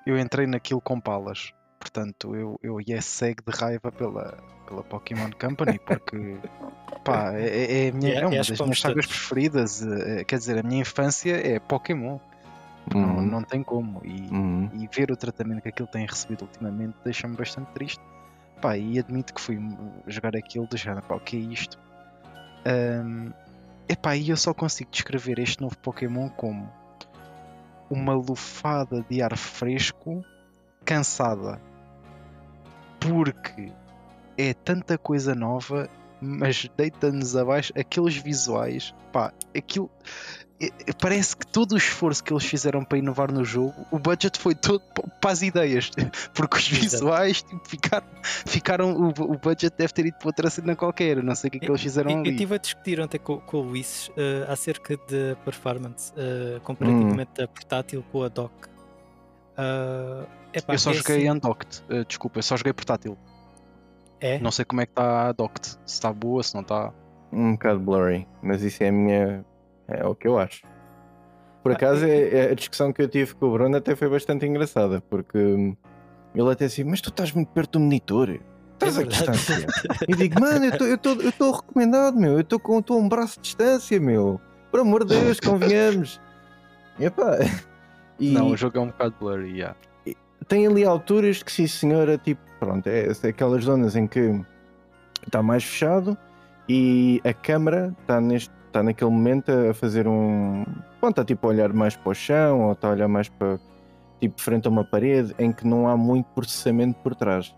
eu entrei naquilo com palas. Portanto, eu, eu ia cego de raiva pela, pela Pokémon Company, porque pá, é, é, é a minha- É- é uma é as das minhas sagas preferidas. eh, Quer dizer, a minha infância é Pokémon. Não, Uhum, não tem como. E, uhum. e ver o tratamento que aquilo tem recebido ultimamente deixa-me bastante triste. Pá, e admito que fui jogar aquilo do género, pá, o que é isto? Ahm, epá, e eu só consigo descrever este novo Pokémon como uma lufada de ar fresco cansada. Porque é tanta coisa nova, mas deita-nos abaixo aqueles visuais, pá, aquilo parece que todo o esforço que eles fizeram para inovar no jogo, o budget foi todo pa- para as ideias, porque os visuais tipo, ficaram, ficaram o, o budget deve ter ido para outra cena qualquer, eu não sei o que é que eles fizeram Eu ali. estive a discutir ontem com, com o Luís eh, acerca de performance eh, comparativamente Hum. a portátil com a dock. Ah, epá, eu só é joguei assim- undocked, eh, desculpa, eu só joguei portátil. É? Não sei como é que está a docked, se está boa, se não está. Um bocado blurry, mas isso é a minha. É o que eu acho. Por Ah, acaso, é- é, a discussão que eu tive com o Bruno até foi bastante engraçada, porque hum, ele até assim, mas tu estás muito perto do monitor. Estás É a distância. E digo, mano, eu estou recomendado, meu. Eu estou com tô um braço de distância, meu. Por amor de Deus, convenhamos. Epá. E Não, o jogo é um bocado blurry, yeah. tem ali alturas que, sim senhora, tipo, pronto, é, é aquelas zonas em que está mais fechado e a câmara está neste está naquele momento a fazer um pronto, está tipo a olhar mais para o chão ou está a olhar mais para tipo frente a uma parede em que não há muito processamento por trás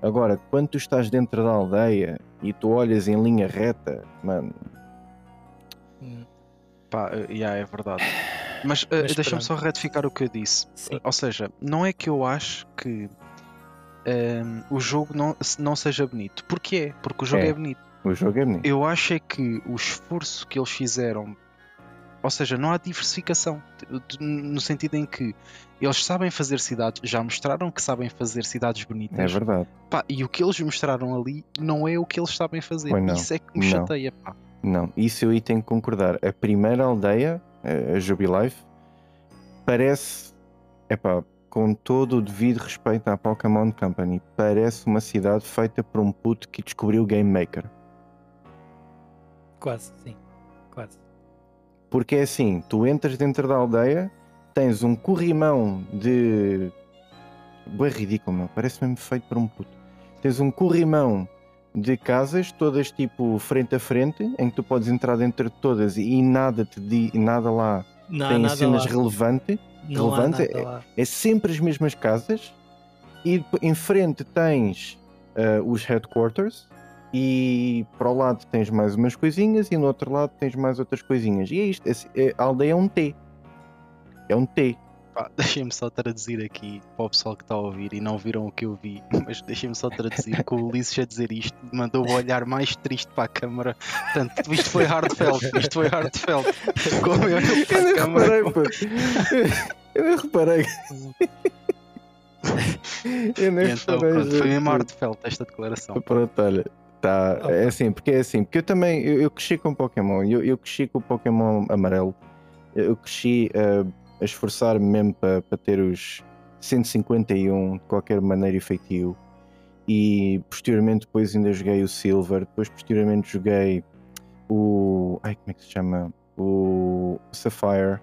agora, quando tu estás dentro da aldeia e tu olhas em linha reta mano, Hum, Pá, eh, yeah, é verdade. Mas, eh, Mas deixa-me só retificar o que eu disse. Sim. Ou seja, não é que eu acho que ehm, o jogo não, não seja bonito. Porquê? é? Porque o jogo É. é bonito. O jogo é bonito Eu acho é que o esforço que eles fizeram, ou seja, não há diversificação, no sentido em que eles sabem fazer cidades, já mostraram que sabem fazer cidades é bonitas, verdade pá, e o que eles mostraram ali não é o que eles sabem fazer. Pois não, Isso é que me não. chateia, pá. Não, isso eu aí tenho que concordar. A primeira aldeia, a a Jubilife, parece, epá, com todo o devido respeito à Pokémon Company, parece uma cidade feita por um puto que descobriu o Game Maker. Quase, sim. Quase. Porque é assim, tu entras dentro da aldeia, tens um corrimão de. Boa ridículo, meu. Parece mesmo feito por um puto. Tens um corrimão de casas, todas tipo frente a frente, em que tu podes entrar dentro de todas e nada te di, nada lá Não tem nada cenas lá. relevantes. Não há relevante, lá. É sempre as mesmas casas. E em frente tens ah, os headquarters. E para o lado tens mais umas coisinhas e no outro lado tens mais outras coisinhas. E é isto, é- a aldeia é um T. É um T. Deixem-me só traduzir aqui para o pessoal que está a ouvir e não viram o que eu vi, mas deixem-me só traduzir que o Ulisses a dizer isto mandou o olhar mais triste para a câmara. Portanto, isto foi heartfelt, isto foi heartfelt. Como eu olho para Eu a câmara. Eu nem reparei. Eu nem então, reparei. pronto, foi mesmo esta declaração. Pronto, olha. Tá, Opa. é assim, porque é assim, porque eu também eu, eu cresci com Pokémon, eu, eu cresci com o Pokémon amarelo, eu cresci eh, a esforçar-me mesmo para ter os 151 de qualquer maneira efetivo e posteriormente depois ainda joguei o Silver, depois posteriormente joguei o. Ai, como é que se chama? O Sapphire,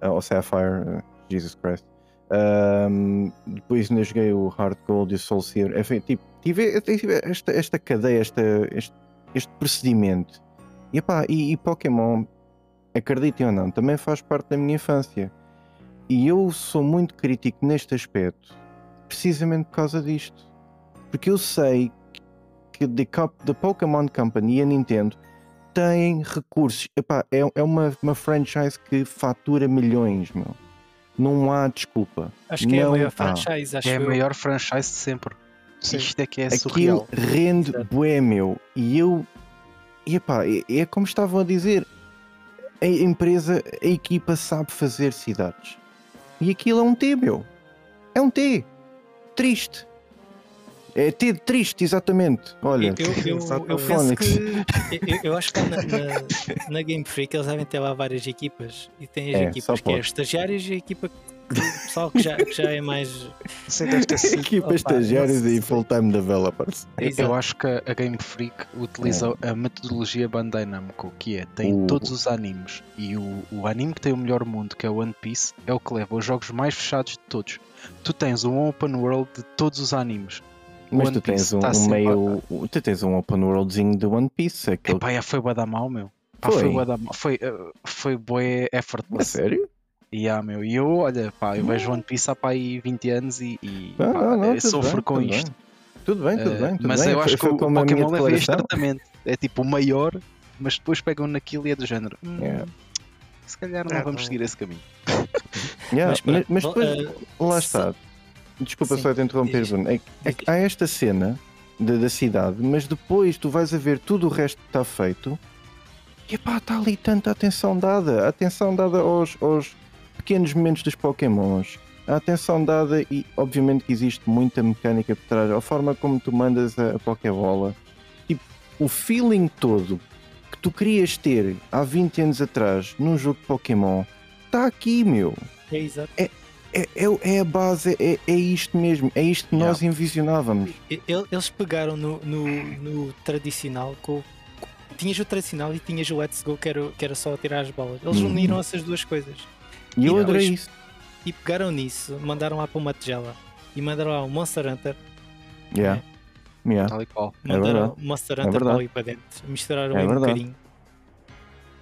ah, ou Sapphire, ah, Jesus Christ. Ahm, depois ainda joguei o Hard Gold e o Soul Silver. Enfim, tipo, tive, tive esta, esta cadeia, esta, este, este procedimento. E, epá, e, e Pokémon, acreditem ou não, também faz parte da minha infância. E eu sou muito crítico neste aspecto, precisamente por causa disto. Porque eu sei que the Pokémon Company e a Nintendo têm recursos. Epá, é, é uma, uma franchise que fatura milhões, meu. Não há desculpa. Acho que é a Não maior há. franchise, acho É a eu. maior franchise de sempre. Sim. Isto é que é Aquilo surreal. rende Exato. bué, meu. E eu. E epá, é, é como estavam a dizer. A empresa, a equipa sabe fazer cidades. E aquilo é um T, meu. É um T. Triste. É T de triste, exatamente. Olha, eu, eu, eu, eu penso que eu, eu, acho que na, na, na, Game Freak eles devem ter lá várias equipas e tem as é, equipas que é estagiários e a equipa pessoal que já, que já é mais. Sim, deve ter sido. Equipa estagiários e full-time developers. Exato. Eu acho que a Game Freak utiliza é. a metodologia Bandai Namco, que é tem uh. todos os animes e o, o anime que tem o melhor mundo, que é One Piece, é o que leva os jogos mais fechados de todos. Tu tens um open world de todos os animes. Mas One tu tens um, tá um meio. Tu tens um open worldzinho de One Piece. Aquele... Epá, já foi da mal, meu. Pá, foi. Mal. foi, foi bué effortless. A sério? Yeah, meu. E eu, olha, pá, eu vejo One Piece há pá, aí 20 anos e, e ah, pá, não, não, sofro bem, com isto. Bem. Tudo bem, tudo bem. Tudo mas bem. eu acho que o Pokémon leva este tratamento. É tipo o maior, mas depois pegam naquilo e é do género. Hum, yeah. Se calhar não é, vamos seguir esse caminho. Yeah, mas, mas, depois, uh, lá está. Desculpa sim, só te interromper, Bruno. É, é há esta cena da, da cidade, mas depois tu vais a ver tudo o resto que está feito e pá, está ali tanta atenção dada. Atenção dada aos, aos pequenos momentos dos Pokémons. A atenção dada e obviamente que existe muita mecânica por trás. A forma como tu mandas a, a Pokébola. Tipo, o feeling todo que tu querias ter há 20 anos atrás num jogo de Pokémon está aqui, meu. É exato. É, é, é, é, a base, é, é isto mesmo, é isto que nós envisionávamos. Eles pegaram no, no, no tradicional com, tinhas o tradicional e tinhas o Let's Go que era, que era só tirar as bolas. Eles uhum. uniram essas duas coisas. E eu adorei isso. E pegaram nisso, mandaram lá para uma tigela e mandaram lá o Monster Hunter. Yeah. Né? Yeah. Tal e qual. É mandaram o Monster é Hunter é ali para dentro. Misturaram é um bocadinho.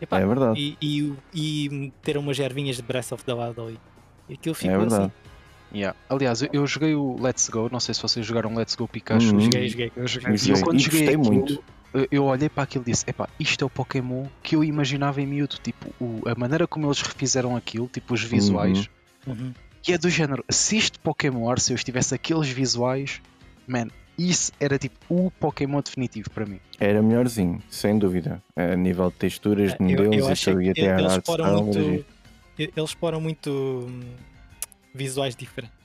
Epá, é verdade. E, e, e meteram umas ervinhas de Breath of the Wild ali. E aquilo ficou é verdade. assim. Yeah. Aliás, eu joguei o Let's Go, não sei se vocês jogaram Let's Go Pikachu. Uhum. Joguei, joguei. Eu joguei. E eu, quando joguei aquilo, muito. Eu olhei para aquilo e disse: Epá, isto é o Pokémon que eu imaginava em miúdo. Tipo, o, a maneira como eles refizeram aquilo, tipo, os visuais. Uhum. Uhum. E é do género: se este Pokémon Arceus tivesse aqueles visuais, man, isso era tipo o Pokémon definitivo para mim. Era melhorzinho, sem dúvida. A nível de texturas, de modelos, eu, eu e até eles exploram muito, eles exploram muito hum, visuais diferentes.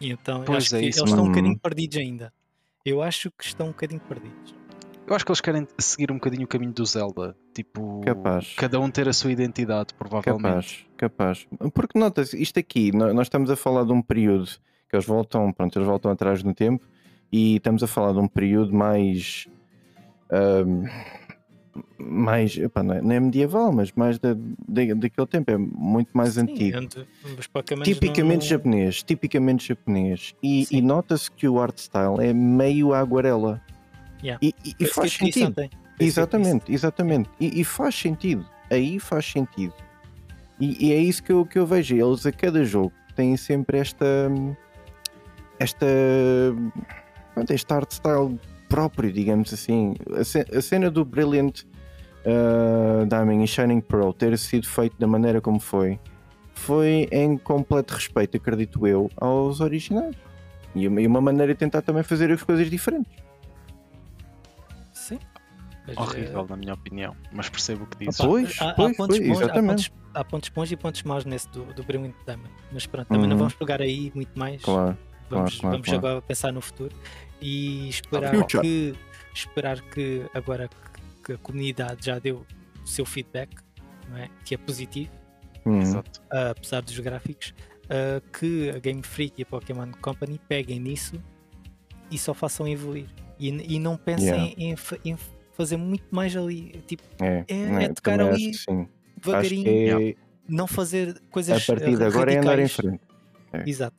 E então pois é eles estão um bocadinho perdidos ainda. Eu acho que estão um bocadinho perdidos. Eu acho que eles querem seguir um bocadinho o caminho do Zelda. Tipo, capaz. cada um ter a sua identidade, provavelmente. Capaz, capaz. Porque notas, isto aqui, nós estamos a falar de um período que eles voltam, pronto, eles voltam atrás no tempo e estamos a falar de um período mais. Um, mais, epá, não, é, não, é, medieval, mas mais da, da, daquele tempo, é muito mais Sim, antigo. tipicamente não... japonês, tipicamente japonês. E, e nota-se que o art style é meio aguarela. Yeah. E, e, e faz sentido. Exatamente, exatamente. E, e, faz sentido. Aí faz sentido. E, é isso que eu, que eu vejo. Eles a cada jogo têm sempre esta. Esta. Este art style próprio, digamos assim. A cena do Brilliant uh, Diamond e Shining Pearl ter sido feito da maneira como foi, foi em completo respeito, acredito eu, aos originais. E uma maneira de tentar também fazer as coisas diferentes. horrível, na minha opinião, mas percebo o que dizes. Pois, há, pois, há, pontos pois, bons, há, pontos, há pontos bons e pontos maus nesse do, do Brilliant Diamond, mas pronto, também uhum. não vamos pegar aí muito mais. Claro, vamos claro, vamos claro. agora pensar no futuro e esperar que, esperar que agora que a comunidade já deu o seu feedback, é? que é positivo, uh, apesar dos gráficos, uh, que a Game Freak e a Pokémon Company peguem nisso e só façam evoluir. E, e não pensem yeah. em, em fazer muito mais ali. Tipo, é, é, é tocar ali devagarinho, é... não fazer coisas. A partir de agora é andar em frente. É. Exato.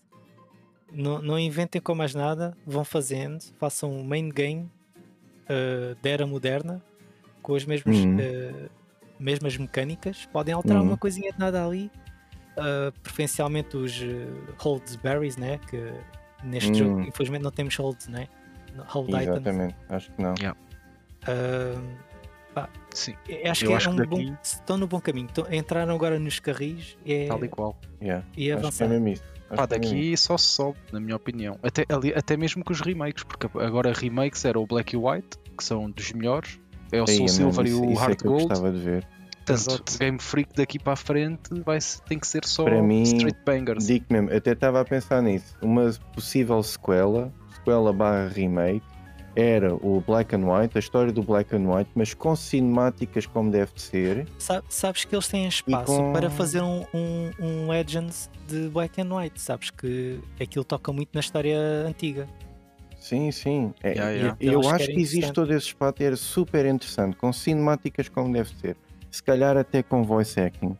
Não, não inventem com mais nada, vão fazendo, façam um main game uh, da era moderna com as mesmas, uhum. uh, mesmas mecânicas. Podem alterar uhum. uma coisinha de nada ali. Uh, preferencialmente os uh, holds berries, né? Que neste jogo, uhum. infelizmente, não temos holds, né? Hold Exatamente, items. acho que não. Yeah. Uh, pá, Sim. Acho que, é acho um daqui... bom, estão no bom caminho. entraram agora nos carris é... tal e qual. Yeah. E avançar. É Pá, daqui só se sobe, na minha opinião. Até, ali, até mesmo com os remakes, porque agora remakes era o Black e White, que são dos melhores. É o Soul Silver e o Hard é Gold. de ver. Portanto. Game Freak daqui para a frente vai, tem que ser só Para mim, straight bangers. Digo mesmo, até estava a pensar nisso. Uma possível sequela, sequela barra remake, era o Black and White, a história do Black and White, mas com cinemáticas como deve de ser. Sa- sabes que eles têm espaço com- para fazer um, um, um Legends de Black and White. Sabes que aquilo toca muito na história antiga. Sim, sim. É, Yeah, yeah. Eu, Eu acho que que existe todo esse espaço e era super interessante, com cinemáticas como deve ser. Se calhar até com voice acting.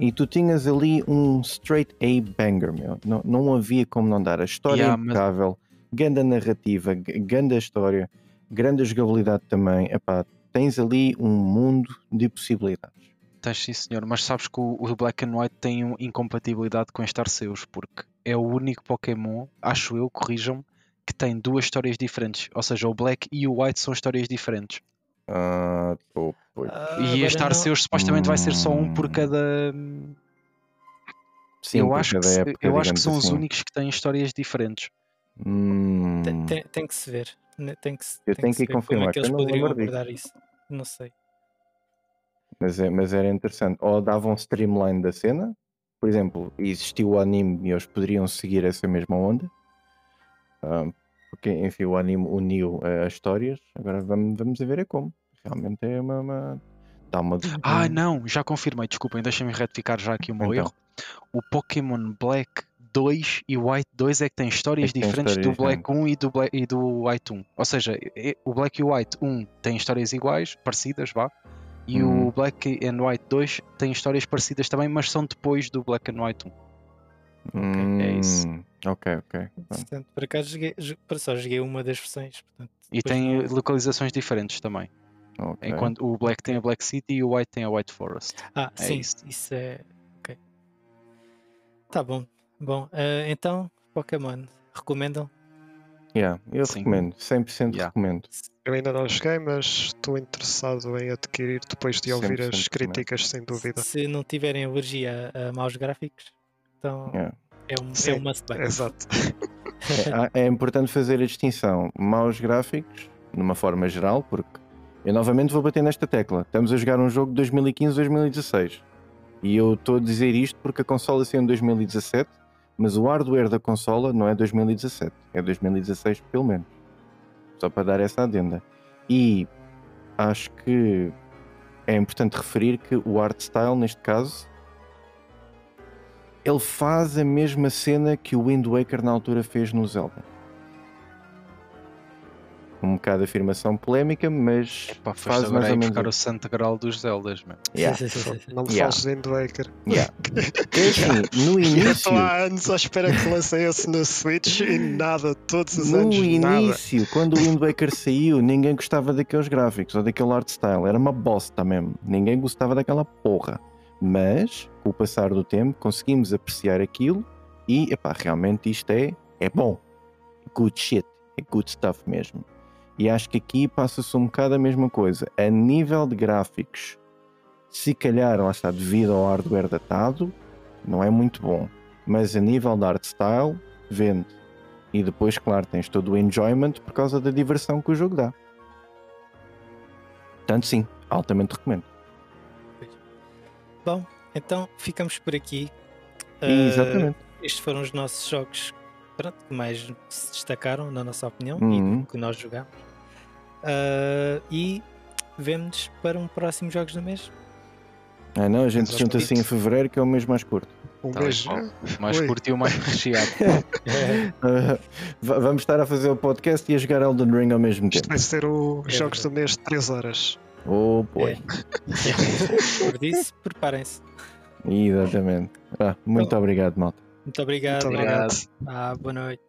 E tu tinhas ali um straight A banger, meu. Não, não havia como não dar. A história Yeah, é mas- impecável, grande narrativa, grande história, grande jogabilidade também. Epá, tens ali um mundo de possibilidades. Tens sim, senhor, mas sabes que o, o Black and White tem um incompatibilidade com este Arceus, porque é o único Pokémon, acho eu, corrijam-me, que tem duas histórias diferentes. Ou seja, o Black e o White são histórias diferentes. Ah, pô, pois. Ah, e este não- Arceus supostamente vai ser só um por Hum. cada. Sim, eu por acho que, cada época, eu acho que são os assim. únicos que têm histórias diferentes. Hum, Tem, tem- tem que se ver. né, Tem que, Eu tem tenho se que ver como confirmar, é que que eles poderiam disso. abordar isso. Não sei. Mas, é- mas era interessante. Ou davam um streamline da cena, por exemplo, existiu o anime e eles poderiam seguir essa mesma onda. Ah, porque, enfim, o anime uniu eh, as histórias. Agora vamos, vamos a ver é como. Realmente é uma. uma... Dá uma. Ah, um- não, já confirmei, desculpem, deixem-me retificar já aqui o meu Então. erro. O Pokémon Black 2 e White 2 é que têm histórias É que têm diferentes histórias do Black 1 e do, Black, e do White 1. Ou seja, é- o Black e o White 1 têm histórias iguais, parecidas, vá. E Uhum. o Black and White 2 tem histórias parecidas também, mas são depois do Black and White 1. é isso. Hum, Ok, ok. Pronto. Portanto, por acaso joguei, jo- para só joguei uma das versões. Portanto, E tem não- localizações diferentes também. ok. Enquanto o Black tem a Black City e o White tem a White Forest. Ah, É sim, isso. isso é. Ok. Tá bom. Bom, eh, então, Pokémon, recomendam? Yeah, eu Sim. recomendo, 100% Yeah. recomendo. Eu ainda não joguei, mas estou interessado em adquirir depois de ouvir 100% as críticas, sem dúvida. Se não tiverem alergia a, maus gráficos, então Yeah. é um, é um must buy. Exato. É, é importante fazer a distinção maus gráficos, numa forma geral, porque eu novamente vou bater nesta tecla. Estamos a jogar um jogo de 2015-2016 e eu estou a dizer isto porque a consola saiu em 2017, mas o hardware da consola não é 2017, é 2016 pelo menos. Só para dar essa adenda. E acho que é importante referir que o art style, neste caso, ele faz a mesma cena que o Wind Waker na altura fez no Zelda. Um bocado de afirmação polémica, mas Pá, foste faz mais ou menos. buscar o santo grau dos Zeldas, meu. Yeah, Não me Yeah. fales de Wind Waker. yeah. É assim, no início, estou há anos à espera que lancem esse no Switch e nada, todos os no anos nada. início, quando o Wind Waker saiu, ninguém gostava daqueles gráficos ou daquele art style. Era uma bosta mesmo. Ninguém gostava daquela porra. Mas, com o passar do tempo, conseguimos apreciar aquilo e, epá, realmente isto é, é bom. Good shit. É good stuff mesmo. E acho que aqui passa-se um bocado a mesma coisa. A nível de gráficos, se calhar, lá está, devido ao hardware datado, não é muito bom. Mas a nível de art style, vende. E depois, claro, tens todo o enjoyment por causa da diversão que o jogo dá. Portanto, sim, altamente recomendo. Bom, então ficamos por aqui. Eh, Exatamente. estes foram os nossos jogos pronto, que mais se destacaram, na nossa opinião, Uhum. e que nós jogamos. Eh, e vemo-nos para um próximo Jogos do Mês. Ah, não, a gente Exato. junta-se em fevereiro, que é o mês mais curto. Um Tá beijo. Mais Ui. curto e o mais recheado. Va- vamos estar a fazer o podcast e a jogar Elden Ring ao mesmo Isto tempo. vai ser o É Jogos do Mês de 3 horas. Oh, boy. Por isso, preparem-se. Exatamente. Ah, muito obrigado, malta. Muito obrigado. Muito obrigado. Ah, boa noite.